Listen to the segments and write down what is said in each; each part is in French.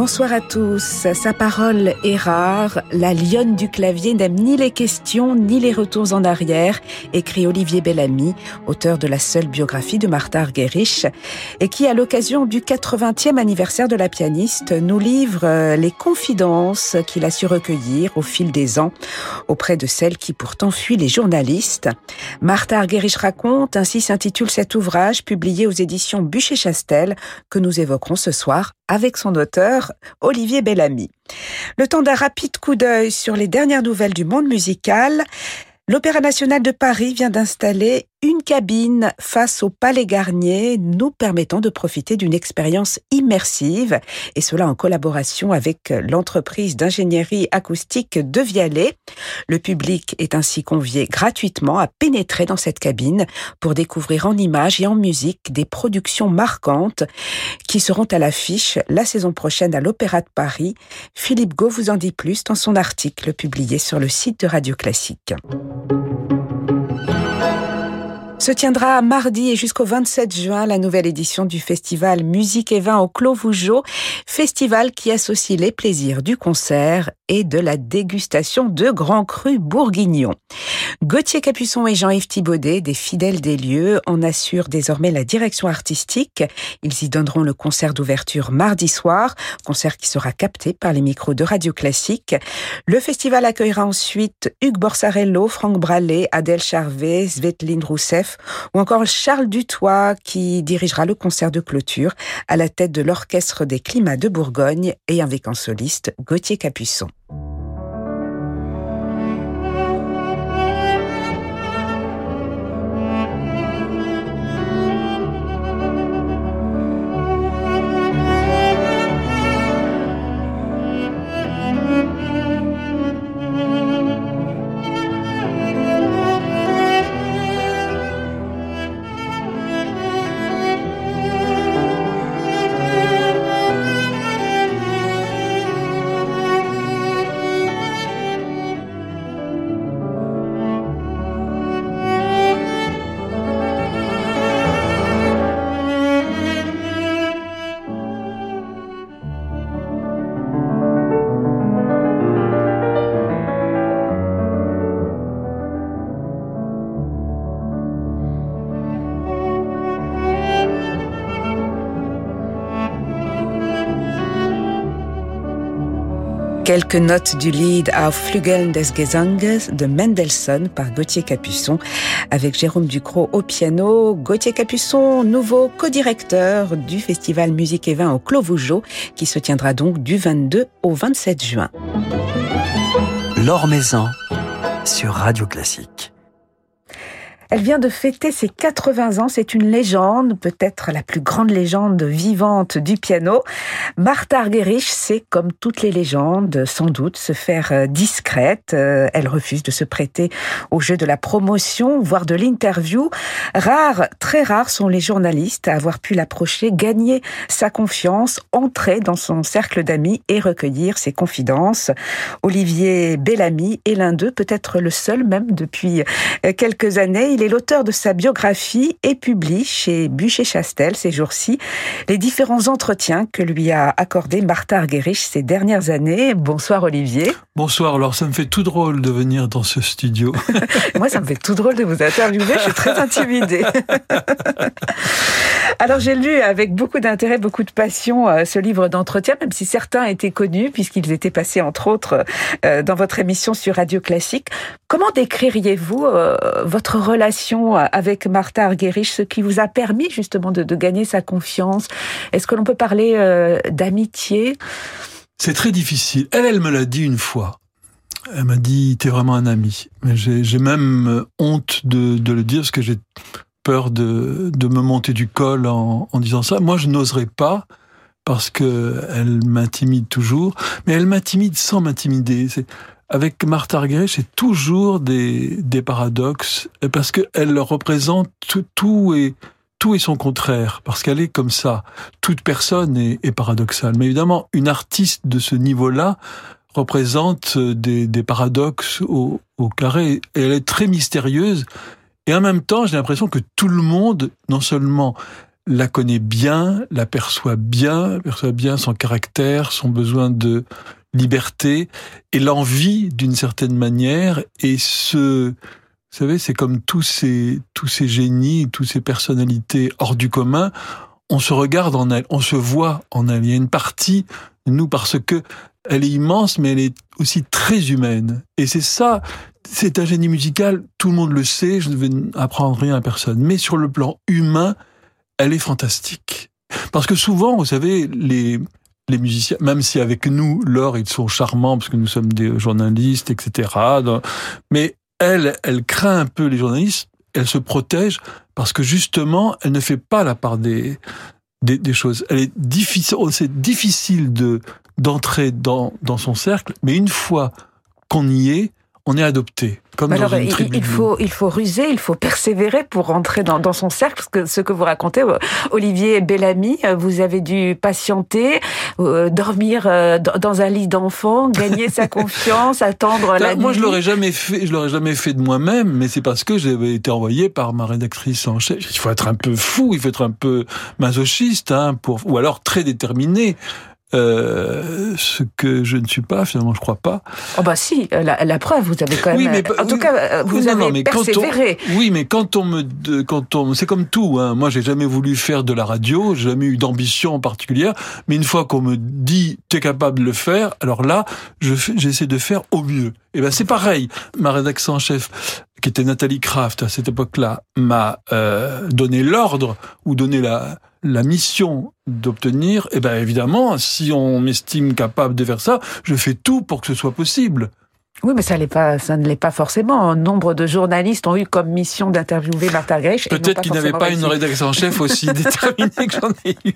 Bonsoir à tous. Sa parole est rare. La lionne du clavier n'aime ni les questions ni les retours en arrière, écrit Olivier Bellamy, auteur de la seule biographie de Martha Argerich, et qui, à l'occasion du 80e anniversaire de la pianiste, nous livre euh, les confidences qu'il a su recueillir au fil des ans auprès de celles qui pourtant fuient les journalistes. Martha Argerich raconte, ainsi s'intitule cet ouvrage publié aux éditions Bûcher-Chastel que nous évoquerons ce soir avec son auteur, Olivier Bellamy. Le temps d'un rapide coup d'œil sur les dernières nouvelles du monde musical, l'Opéra national de Paris vient d'installer une cabine face au Palais Garnier, nous permettant de profiter d'une expérience immersive, et cela en collaboration avec l'entreprise d'ingénierie acoustique de Vialet. Le public est ainsi convié gratuitement à pénétrer dans cette cabine pour découvrir en images et en musique des productions marquantes qui seront à l'affiche la saison prochaine à l'Opéra de Paris. Philippe Gau vous en dit plus dans son article publié sur le site de Radio Classique se tiendra mardi et jusqu'au 27 juin la nouvelle édition du festival Musique et Vin au Clos Vougeot, festival qui associe les plaisirs du concert et de la dégustation de grands crus bourguignons. Gauthier Capuçon et Jean-Yves Thibaudet, des fidèles des lieux, en assurent désormais la direction artistique. Ils y donneront le concert d'ouverture mardi soir, concert qui sera capté par les micros de Radio Classique. Le festival accueillera ensuite Hugues Borsarello, Franck Brallet, Adèle Charvet, Svetlin Rousseff ou encore Charles Dutoit qui dirigera le concert de clôture à la tête de l'Orchestre des Climats de Bourgogne et avec en soliste Gauthier Capuçon. Quelques notes du Lied Auf Flügeln des Gesanges de Mendelssohn par Gauthier Capuçon avec Jérôme Ducrot au piano. Gauthier Capuçon, nouveau co-directeur du festival Musique et Vin au Clos Vougeot qui se tiendra donc du 22 au 27 juin. L'Or sur Radio Classique. Elle vient de fêter ses 80 ans. C'est une légende, peut-être la plus grande légende vivante du piano. Martha Argerich sait, comme toutes les légendes, sans doute se faire euh, discrète. Euh, elle refuse de se prêter au jeu de la promotion, voire de l'interview. Rares, très rares sont les journalistes à avoir pu l'approcher, gagner sa confiance, entrer dans son cercle d'amis et recueillir ses confidences. Olivier Bellamy est l'un d'eux, peut-être le seul même depuis euh, quelques années. Il est l'auteur de sa biographie et publie chez Bûcher-Chastel ces jours-ci les différents entretiens que lui a accordé Martha Argerich ces dernières années. Bonsoir Olivier. Bonsoir, alors ça me fait tout drôle de venir dans ce studio. Moi, ça me fait tout drôle de vous interviewer, je suis très intimidée. alors j'ai lu avec beaucoup d'intérêt, beaucoup de passion euh, ce livre d'entretien, même si certains étaient connus puisqu'ils étaient passés entre autres euh, dans votre émission sur Radio Classique. Comment décririez-vous euh, votre relation avec Martha Argerich, ce qui vous a permis justement de, gagner sa confiance Est-ce que l'on peut parler euh, d'amitié? C'est très difficile. Elle, elle me l'a dit une fois. Elle m'a dit, t'es vraiment un ami. J'ai même euh, honte de, le dire parce que j'ai peur de, me monter du col en, en disant ça. Moi, je n'oserais pas parce que elle m'intimide toujours, mais elle m'intimide sans m'intimider avec Martha Argerich, c'est toujours des, des paradoxes, parce qu'elle représente tout, et tout et son contraire, parce qu'elle est comme ça. Toute personne est, est paradoxale. Mais évidemment, une artiste de ce niveau-là représente des, des paradoxes au, au carré. Elle est très mystérieuse. Et en même temps, j'ai l'impression que tout le monde, non seulement la connaît bien, la perçoit bien, perçoit bien son caractère, son besoin de liberté et l'envie d'une certaine manière. Et ce vous savez c'est comme tous ces tous ces génies tous ces personnalités hors du commun on se regarde en elle on se voit en elle il y a une partie de nous parce que elle est immense mais elle est aussi très humaine. Et c'est ça c'est un génie musical tout le monde le sait je ne vais apprendre rien à personne. Mais sur le plan humain elle est fantastique. Parce que souvent vous savez les les musiciens, même si avec nous, Laure, ils sont charmants parce que nous sommes des journalistes, etc. Mais elle, elle craint un peu les journalistes, elle se protège parce que justement, elle ne fait pas la part des, des, choses. Elle est difficile, c'est difficile de, d'entrer dans, dans son cercle, mais une fois qu'on y est, on est adopté. Comme Alors, dans une il, tribu. il faut, il faut ruser, il faut persévérer pour rentrer dans, dans son cercle. Parce que ce que vous racontez, euh, Olivier Bellamy, euh, vous avez dû patienter, euh, dormir euh, dans un lit d'enfant, gagner sa confiance, attendre la moi, je l'aurais jamais fait. Je l'aurais jamais fait de moi-même, mais c'est parce que j'avais été envoyé par ma rédactrice en chef. Il faut être un peu fou, il faut être un peu masochiste, hein, pour ou alors très déterminé. Euh, ce que je ne suis pas, finalement, je crois pas. Oh bah si, euh, la, la preuve, vous avez quand même. Oui, mais en tout cas, euh, vous non, avez non, mais quand on- persévéré. Oui, mais quand on me, quand on, c'est comme tout. Hein. Moi, j'ai jamais voulu faire de la radio, j'ai jamais eu d'ambition en particulière. Mais une fois qu'on me dit t'es capable de le faire, alors là, je j'essaie de faire au mieux. Et ben c'est pareil. Ma rédactrice en chef, qui était Nathalie Kraft à cette époque-là, m'a euh, donné l'ordre ou donné la la mission d'obtenir. Et ben évidemment, si on m'estime capable de faire ça, je fais tout pour que ce soit possible. Oui, mais ça, l'est pas, ça ne l'est pas forcément. Nombre de journalistes ont eu comme mission d'interviewer Martha Grech. Peut-être qu'ils n'avaient pas une rédaction en chef aussi déterminée que j'en ai eu.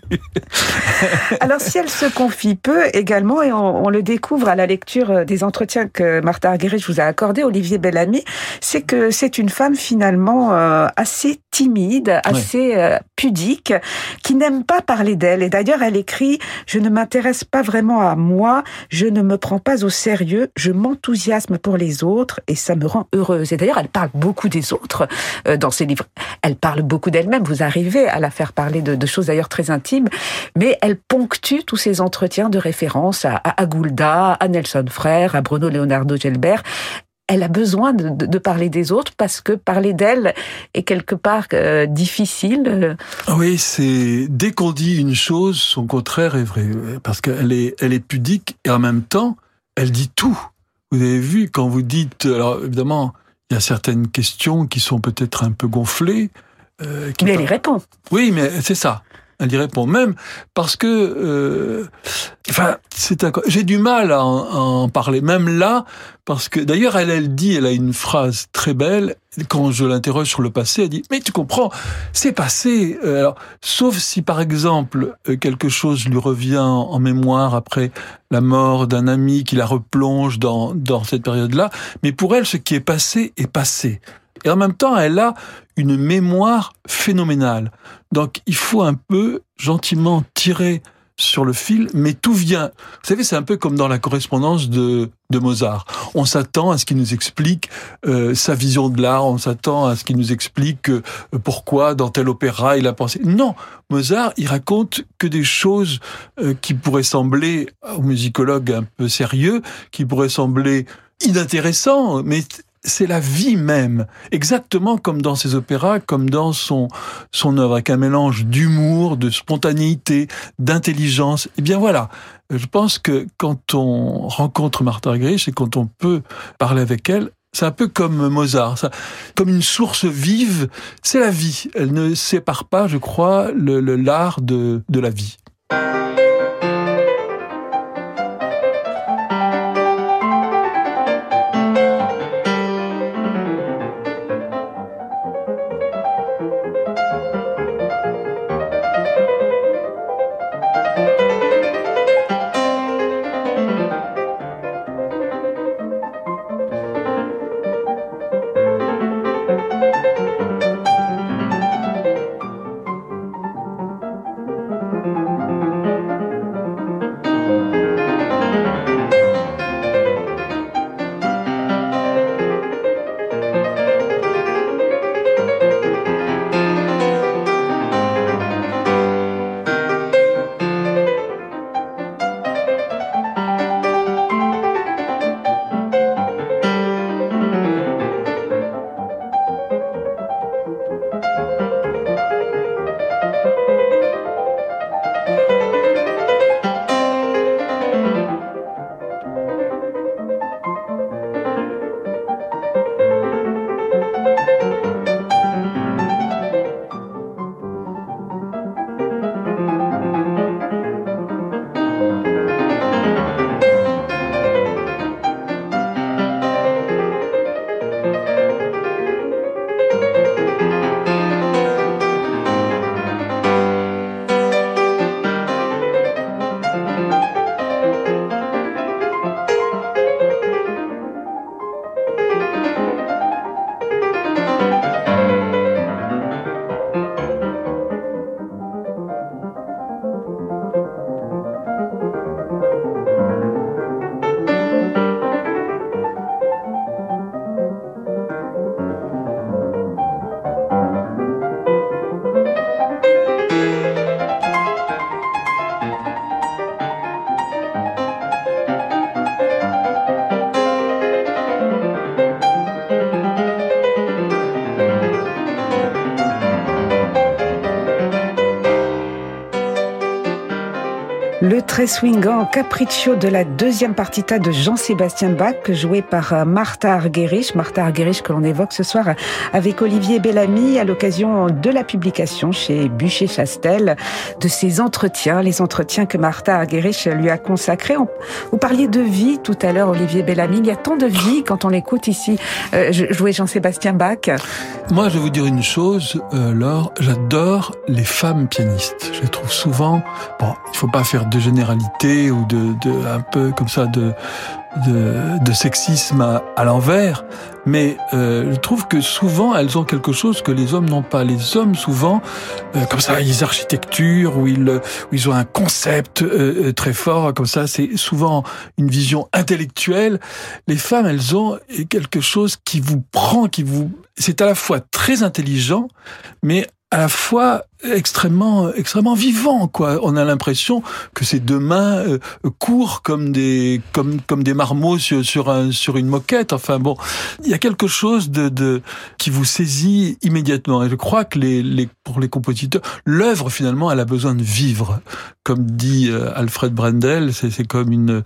Alors, si elle se confie peu également, et on, on le découvre à la lecture euh, des entretiens que Martha Argerich vous a accordé, Olivier Bellamy, c'est que c'est une femme finalement euh, assez timide, assez euh, pudique, qui n'aime pas parler d'elle. Et d'ailleurs, elle écrit « Je ne m'intéresse pas vraiment à moi, je ne me prends pas au sérieux, je m'enthousiasme pour les autres et ça me rend heureuse. » Et d'ailleurs, elle parle beaucoup des autres euh, dans ses livres. Elle parle beaucoup d'elle-même. Vous arrivez à la faire parler de, choses d'ailleurs très intimes mais elle ponctue tous ces entretiens de référence à, à, Goulda, à Nelson Frère, à Bruno Leonardo Gelbert. Elle a besoin de, parler des autres parce que parler d'elle est quelque part euh, difficile. euh. Oui, c'est dès qu'on dit une chose, son contraire est vrai, parce qu'elle est, elle est pudique et en même temps, elle dit tout. Vous avez vu quand vous dites, alors évidemment, il y a certaines questions qui sont peut-être un peu gonflées. euh, qui Mais elle par- y répond. Oui, mais c'est ça. Elle y répond même parce que, euh, enfin, c'est j'ai du mal à en, à en parler, même là, parce que d'ailleurs elle, elle dit, elle a une phrase très belle quand je l'interroge sur le passé, elle dit mais tu comprends, c'est passé. Euh, Alors, sauf si par exemple euh, quelque chose lui revient en mémoire après la mort d'un ami qui la replonge dans dans cette période-là, mais pour elle, ce qui est passé est passé. Et en même temps, elle a une mémoire phénoménale. Donc il faut un peu gentiment tirer sur le fil, mais tout vient. Vous savez, c'est un peu comme dans la correspondance de, de Mozart. On s'attend à ce qu'il nous explique euh, sa vision de l'art, on s'attend à ce qu'il nous explique euh, pourquoi dans tel opéra il a pensé. Non, Mozart, il raconte que des choses euh, qui pourraient sembler aux musicologues un peu sérieux, qui pourraient sembler inintéressants, mais c'est la vie même, exactement comme dans ses opéras, comme dans son son œuvre, avec un mélange d'humour, de spontanéité, d'intelligence. Eh bien voilà, je pense que quand on rencontre Martha Argerich et quand on peut parler avec elle, c'est un peu comme Mozart, ça, comme une source vive, c'est la vie. Elle ne sépare pas, je crois, le le- l'art de, de la vie. Très swingant Capriccio de la deuxième partita de Jean-Sébastien Bach, joué par euh, Martha Argerich. Martha Argerich que l'on évoque ce soir avec Olivier Bellamy à l'occasion de la publication chez Bûcher-Chastel de ses entretiens, les entretiens que Martha Argerich lui a consacrés. Vous parliez de vie tout à l'heure, Olivier Bellamy. Il y a tant de vie quand on l'écoute ici euh, jouer Jean-Sébastien Bach. Moi, je vais vous dire une chose, euh, Laure, j'adore les femmes pianistes. Je les trouve souvent, bon, il faut pas faire de ou de, un peu comme ça de de, sexisme à, l'envers, mais euh, je trouve que souvent elles ont quelque chose que les hommes n'ont pas. Les hommes souvent, euh, comme ça, ils architecture où ils où ils ont un concept euh, très fort, comme ça, c'est souvent une vision intellectuelle. Les femmes, elles ont quelque chose qui vous prend, qui vous, c'est à la fois très intelligent, mais à la fois extrêmement extrêmement vivant quoi. On a l'impression que ces deux mains euh, courent comme des comme comme des marmots sur sur un sur une moquette. Enfin bon il y a quelque chose de, de qui vous saisit immédiatement. Et je crois que les, les pour les compositeurs l'œuvre finalement elle a besoin de vivre. Comme dit euh, Alfred Brendel c'est comme une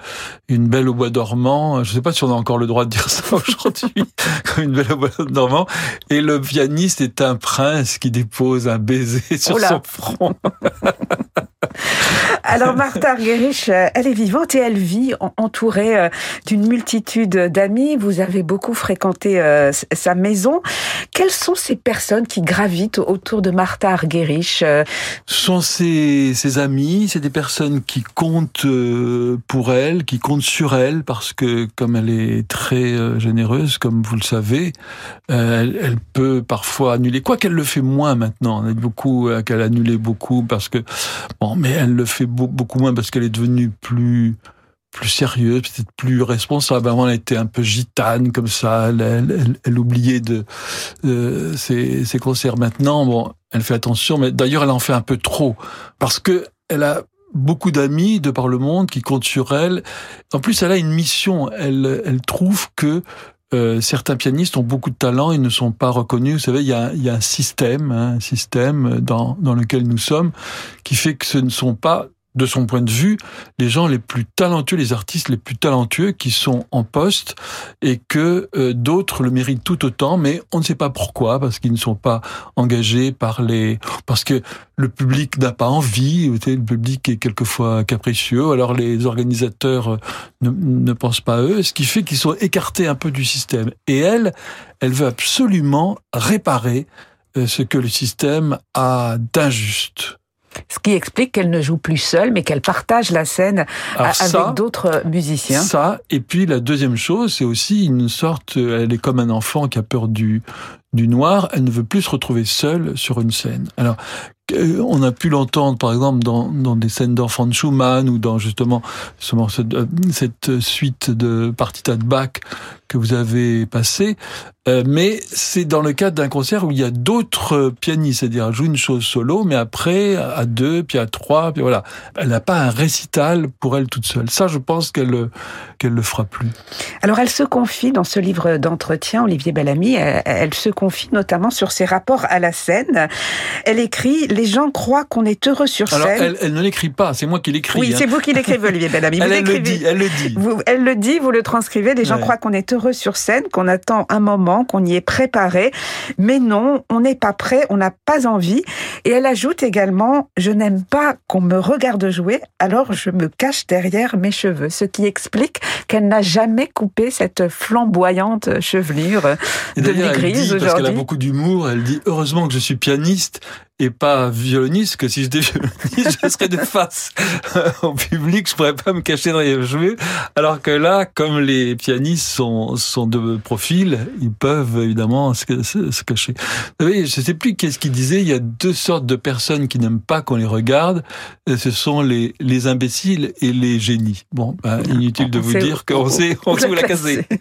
une belle au bois dormant. Je sais pas si on a encore le droit de dire ça aujourd'hui. Comme une belle au bois dormant. Et le pianiste est un prince qui dépose un baiser sur son front. Alors Martha Argerich, euh, elle est vivante et elle vit en- entourée euh, d'une multitude d'amis. Vous avez beaucoup fréquenté euh, sa maison. Quelles sont ces personnes qui gravitent autour de Martha Argerich sont ses, amis, c'est des personnes qui comptent pour elle, qui comptent sur elle, parce que comme elle est très généreuse, comme vous le savez, elle, peut parfois annuler, quoi qu'elle le fait moins maintenant. Beaucoup qu'elle annulait beaucoup parce que bon, mais elle le fait beau- beaucoup moins parce qu'elle est devenue plus plus sérieuse, peut-être plus responsable. Avant, elle était un peu gitane comme ça. Elle, elle, elle- oubliait de ses, ses concerts. Maintenant, bon, elle fait attention, mais d'ailleurs, elle en fait un peu trop parce que elle a beaucoup d'amis de par le monde qui comptent sur elle. En plus, elle a une mission. Elle, elle trouve que euh, certains pianistes ont beaucoup de talent et ne sont pas reconnus. Vous savez, il y a, y a un système, hein, un système dans, dans lequel nous sommes, qui fait que ce ne sont pas, de son point de vue, les gens les plus talentueux, les artistes les plus talentueux qui sont en poste et que euh, d'autres le méritent tout autant, mais on ne sait pas pourquoi, parce qu'ils ne sont pas engagés par les, parce que le public n'a pas envie, le public est quelquefois capricieux, alors les organisateurs euh, ne, ne pensent pas à eux, ce qui fait qu'ils sont écartés un peu du système. Et elle, elle veut absolument réparer euh, ce que le système a d'injuste. Ce qui explique qu'elle ne joue plus seule, mais qu'elle partage la scène Alors a- ça, avec d'autres musiciens. Ça, et puis la deuxième chose, c'est aussi une sorte, elle est comme un enfant qui a peur du, du noir, elle ne veut plus se retrouver seule sur une scène. Alors, euh, on a pu l'entendre, par exemple, dans, des scènes d'enfants de Schumann ou dans justement de- cette suite de partita de Bach que vous avez passé. Euh, mais c'est dans le cadre d'un concert où il y a d'autres pianistes, c'est-à-dire elle joue une chose solo, mais après à deux, puis à trois, puis voilà. Elle n'a pas un récital pour elle toute seule. Ça, je pense qu'elle euh, qu'elle le fera plus. Alors elle se confie dans ce livre d'entretien, Olivier Bellamy, elle, elle se confie notamment sur ses rapports à la scène. Elle écrit « Les gens croient qu'on est heureux sur Alors, scène ». elle, elle ne l'écrit pas, c'est moi qui l'écris. Oui, hein. c'est vous qui l'écrivez, Olivier Bellamy. Elle, elle le dit, elle le dit. Vous- elle le dit, vous le transcrivez, les gens Ouais. croient qu'on est heureux sur scène, qu'on attend un moment, qu'on y est préparé. Mais non, on n'est pas prêt, on n'a pas envie. Et elle ajoute également, je n'aime pas qu'on me regarde jouer, alors je me cache derrière mes cheveux. Ce qui explique qu'elle n'a jamais coupé cette flamboyante chevelure elle grise parce qu'elle a beaucoup d'humour, elle dit heureusement que je suis pianiste et pas violoniste, que si j'étais violoniste, je serais de face au public, je pourrais pas me cacher derrière les cheveux. Alors que là, comme les pianistes sont, sont de profil, ils peuvent évidemment se, se- se cacher. Vous savez, je sais plus qu'est-ce qu'il disait, il y a deux sortes de personnes qui n'aiment pas qu'on les regarde, ce sont les, les imbéciles et les génies. Bon, ben, inutile de On vous dire qu'on sait, on où sait où la classer.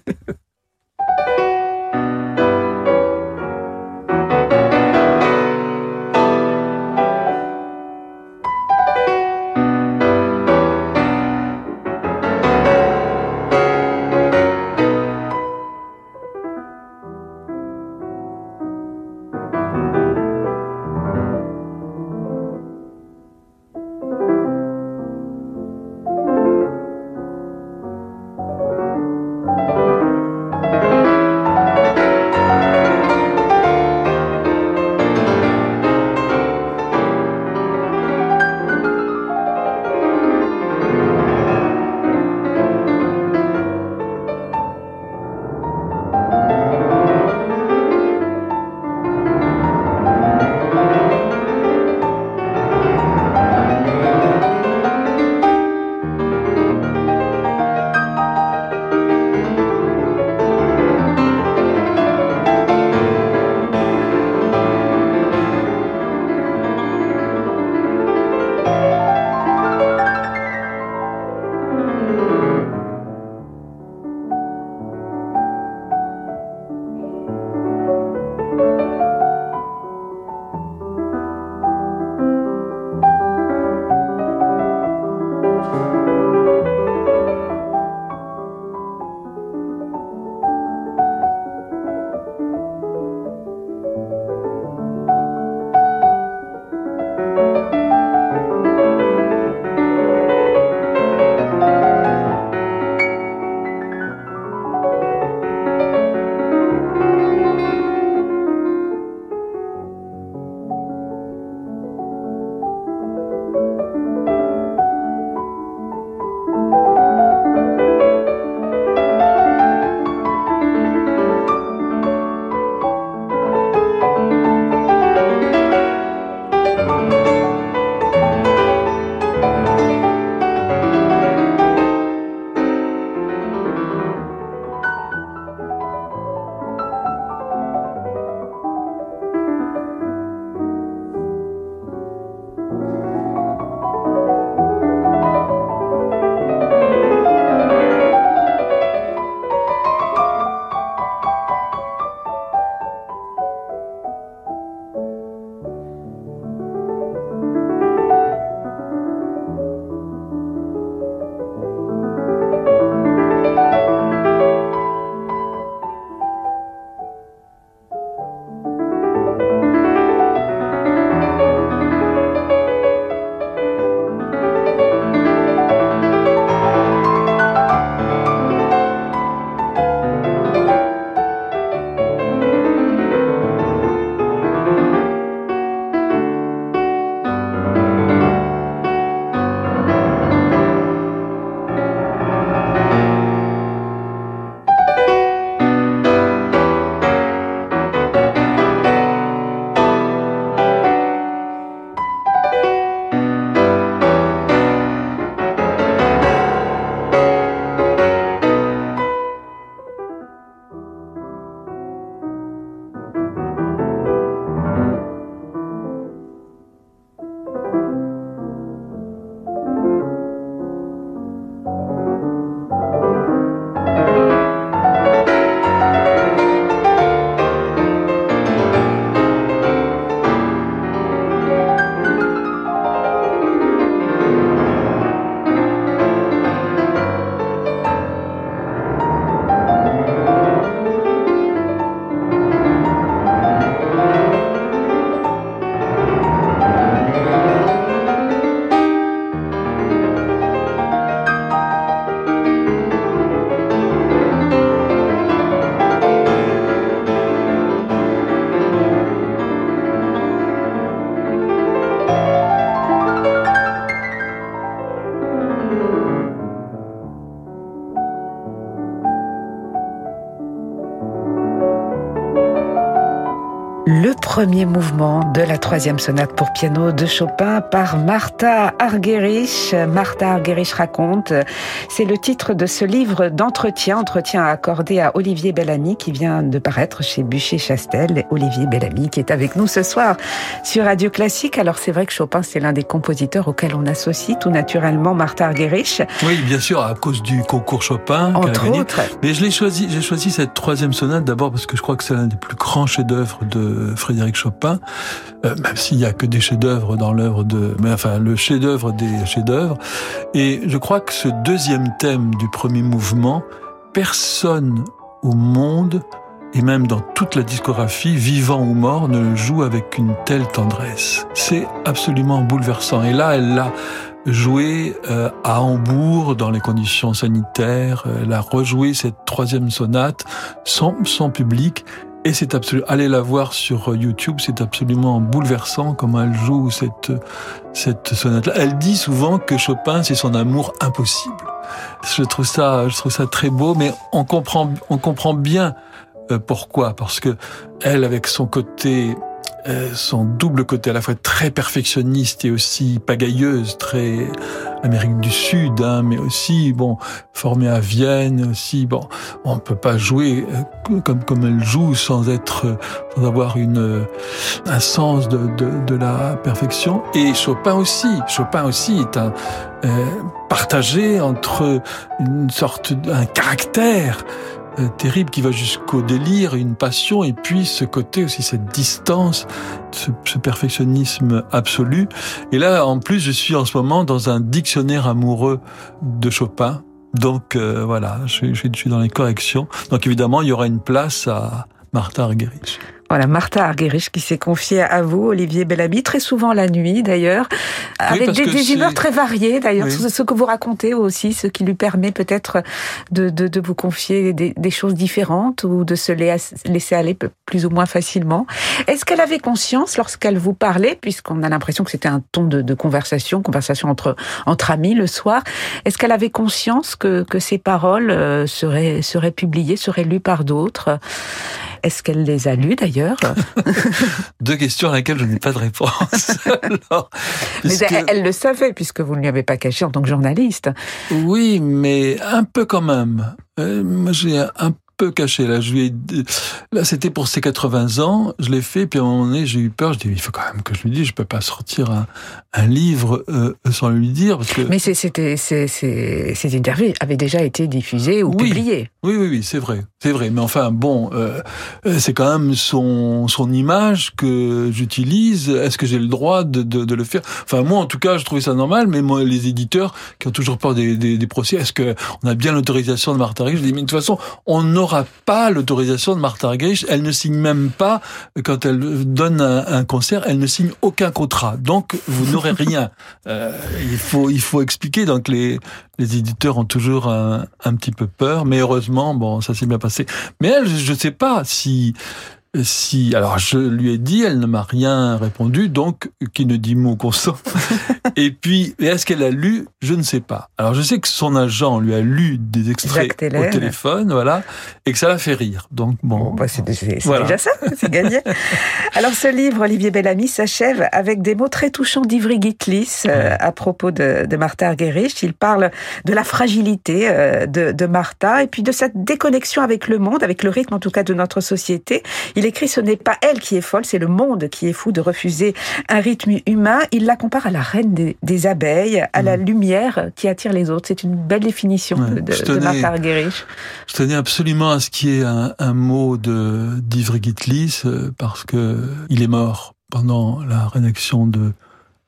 le premier mouvement de la troisième sonate pour piano de Chopin par Martha Argerich. Martha Argerich raconte, c'est le titre de ce livre d'entretien, entretien accordé à Olivier Bellamy qui vient de paraître chez Bûcher-Chastel. Olivier Bellamy qui est avec nous ce soir sur Radio Classique. Alors c'est vrai que Chopin c'est l'un des compositeurs auxquels on associe tout naturellement Martha Argerich. Oui, bien sûr, à cause du concours Chopin. Entre autres. Mais je l'ai choisi, j'ai choisi cette troisième sonate d'abord parce que je crois que c'est l'un des plus grands chefs-d'œuvre de Frédéric Chopin, euh, même s'il y a que des chefs-d'œuvre dans l'œuvre de, mais enfin le chef-d'œuvre des chefs-d'œuvre. Et je crois que ce deuxième thème du premier mouvement, personne au monde et même dans toute la discographie, vivant ou mort, ne le joue avec une telle tendresse. C'est absolument bouleversant. Et là, elle l'a joué euh, à Hambourg dans les conditions sanitaires. Elle a rejoué cette troisième sonate sans public et c'est absolument, allez la voir sur YouTube, c'est absolument bouleversant comment elle joue cette, cette sonate-là. Elle dit souvent que Chopin, c'est son amour impossible. Je trouve ça, je trouve ça très beau, mais on comprend, on comprend bien euh, pourquoi. Parce que elle, avec son côté euh, son double côté à la fois très perfectionniste et aussi pagailleuse, très Amérique du Sud, hein, mais aussi bon formée à Vienne aussi. Bon, on peut pas jouer euh, comme comme elle joue sans être sans avoir une euh, un sens de, de, de la perfection. Et Chopin aussi. Chopin aussi est un partagé entre une sorte d'un caractère euh, terrible qui va jusqu'au délire, une passion, et puis ce côté aussi, cette distance, ce, ce, perfectionnisme absolu. Et là, en plus, je suis en ce moment dans un dictionnaire amoureux de Chopin. Donc euh, voilà, je, je, suis dans les corrections. Donc évidemment, il y aura une place à Martha Argerich. Voilà, Martha Argerich qui s'est confiée à vous, Olivier Bellamy, très souvent la nuit d'ailleurs, avec des, des humeurs très variées d'ailleurs, oui. ce que vous racontez aussi, ce qui lui permet peut-être de, de, de, vous confier des, des, choses différentes ou de se laisser aller plus ou moins facilement. Est-ce qu'elle avait conscience lorsqu'elle vous parlait, puisqu'on a l'impression que c'était un ton de, de, conversation, conversation entre, entre amis le soir, est-ce qu'elle avait conscience que, que ces paroles euh, seraient, seraient publiées, seraient lues par d'autres? Est-ce qu'elle les a lues d'ailleurs Deux questions à laquelle je n'ai pas de réponse. Alors, puisque... Mais elle, elle, le savait puisque vous ne lui avez pas caché en tant que journaliste. Oui, mais un peu quand même. Euh, moi, j'ai un peu caché. Là, je lui ai... là, c'était pour ses 80 ans. Je l'ai fait, puis à un moment donné, j'ai eu peur. Je dis, il faut quand même que je lui dise, je peux pas sortir un, un livre euh, sans lui dire, parce que. Mais c'était, ces, ces interviews avaient déjà été diffusées ou oui. publiées. Oui, oui, oui, c'est vrai, c'est vrai. Mais enfin, bon, euh, c'est quand même son son image que j'utilise. Est-ce que j'ai le droit de, de, de, le faire? Enfin, moi, en tout cas, je trouvais ça normal. Mais moi, les éditeurs qui ont toujours peur des, des, des procès, est-ce que on a bien l'autorisation de Argerich Je dis, mais de toute façon, on n'aura pas l'autorisation de Martha Argerich. Elle ne signe même pas quand elle donne un, un concert. Elle ne signe aucun contrat. Donc, vous n'aurez rien. Euh, il faut il faut expliquer. Donc, les les éditeurs ont toujours un, un petit peu peur, mais heureusement, bon, ça s'est bien passé. Mais elle, je ne sais pas si si, alors je lui ai dit, elle ne m'a rien répondu, donc qui ne dit mot consent. et puis, est-ce qu'elle a lu? Je ne sais pas. Alors je sais que son agent lui a lu des extraits au téléphone, voilà, et que ça l'a fait rire. Donc bon, bon bah c'est voilà. déjà ça, c'est gagné. alors ce livre, Olivier Bellamy, s'achève avec des mots très touchants d'Ivry Gitlis euh, à propos de, de Martha Argerich. Il parle de la fragilité euh, de, de Martha et puis de cette déconnexion avec le monde, avec le rythme en tout cas de notre société. Il écrit ce n'est pas elle qui est folle, c'est le monde qui est fou de refuser un rythme humain. Il la compare à la reine des, des abeilles, à mmh. la lumière qui attire les autres. C'est une belle définition ouais, de, tenais, de Martha. Je tenais absolument à ce qu'il y ait un, un mot d'Ivry Gitlis parce que il est mort pendant la rédaction de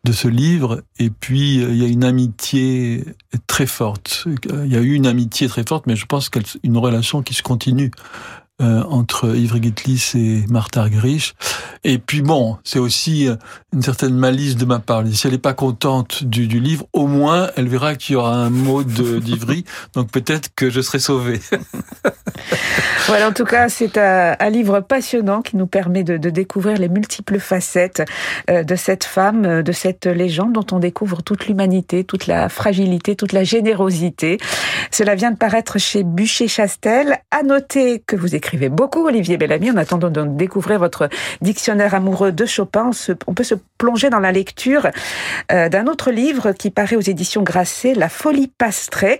de ce livre et puis il y a une amitié très forte il y a eu une amitié très forte mais je pense qu'une relation qui se continue euh, entre Ivry Gitlis et Martha Argerich. Et puis bon, c'est aussi une certaine malice de ma part. Si elle n'est pas contente du, livre, au moins elle verra qu'il y aura un mot d'Ivry, donc peut-être que je serai sauvé. voilà, en tout cas, c'est un, livre passionnant qui nous permet de, découvrir les multiples facettes euh, de cette femme, euh, de cette légende dont on découvre toute l'humanité, toute la fragilité, toute la générosité. Cela vient de paraître chez Bûcher-Chastel. À noter que vous écrivez beaucoup, Olivier Bellamy. En attendant de découvrir votre dictionnaire amoureux de Chopin, on, peut se plonger dans la lecture euh, d'un autre livre qui paraît aux éditions Grasset, La folie pastrée.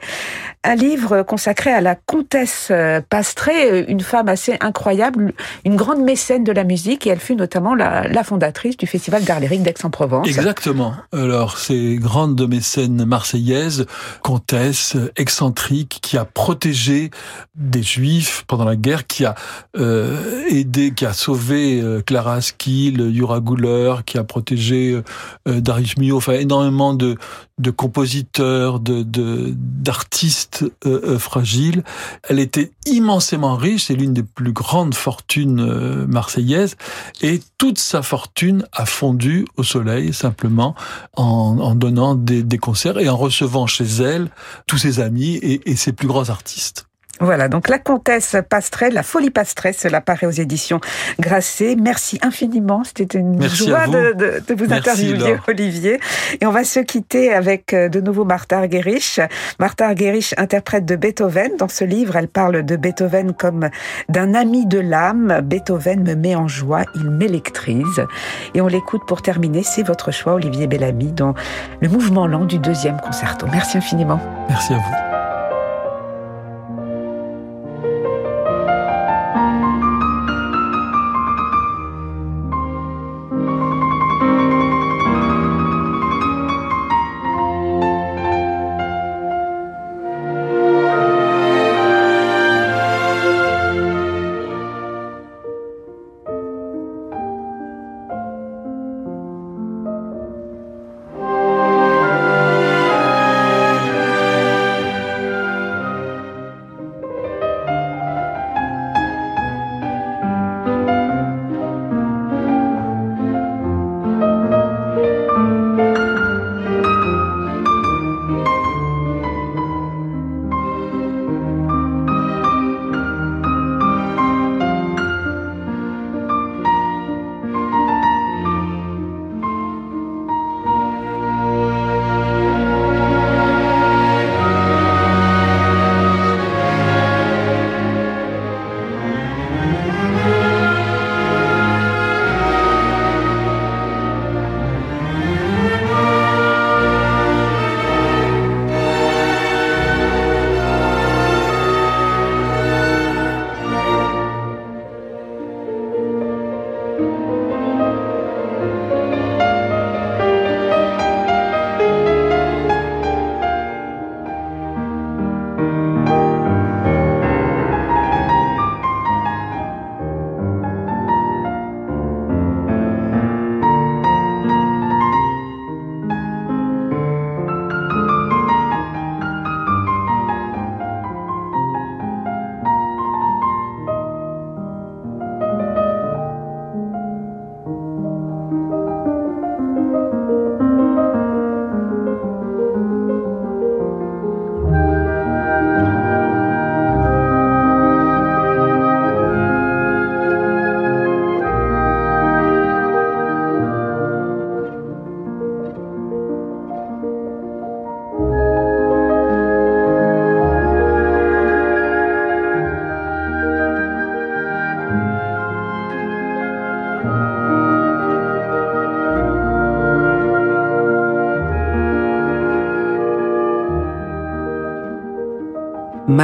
Un livre consacré à la comtesse Pastré, une femme assez incroyable, une grande mécène de la musique, et elle fut notamment la, fondatrice du Festival d'art lyrique d'Aix-en-Provence. Exactement. Alors, ces grandes mécènes marseillaises, comtesse, excentrique, qui a protégé des juifs pendant la guerre, qui a euh, aidé, qui a sauvé euh, Clara Askill, Yura Guller, qui a protégé euh, Darius Milhaud, enfin énormément de, de compositeurs, de d'artistes euh, euh, fragiles. Elle était immensément riche, c'est l'une des plus grandes fortunes euh, marseillaises, et toute sa fortune a fondu au soleil simplement en, en donnant des, des, concerts et en recevant chez elle tous ses amis et, et ses plus grands artistes. Voilà, donc la comtesse Pastrelle, la folie Pastrelle, cela paraît aux éditions Grasset. Merci infiniment, c'était une joie de, de, vous interviewer, Olivier. Et on va se quitter avec euh, de nouveau Martha Argerich. Martha Argerich interprète de Beethoven. Dans ce livre, elle parle de Beethoven comme d'un ami de l'âme. Beethoven me met en joie, il m'électrise. Et on l'écoute pour terminer, c'est votre choix, Olivier Bellamy, dans le mouvement lent du deuxième concerto. Merci infiniment. Merci à vous.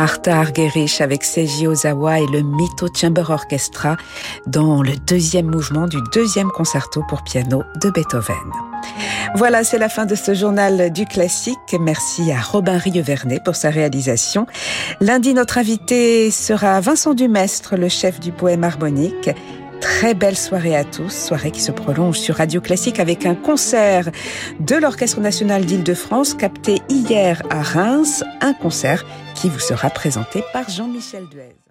Martha Argerich avec Seiji Ozawa et le Mito Chamber Orchestra dans le deuxième mouvement du deuxième concerto pour piano de Beethoven. Voilà, c'est la fin de ce journal du classique. Merci à Robin Rievernet pour sa réalisation. Lundi, notre invité sera Vincent Dumestre, le chef du poème harmonique. Très belle soirée à tous, soirée qui se prolonge sur Radio Classique avec un concert de l'Orchestre national d'Île-de-France capté hier à Reims, un concert qui vous sera présenté par Jean-Michel Duez.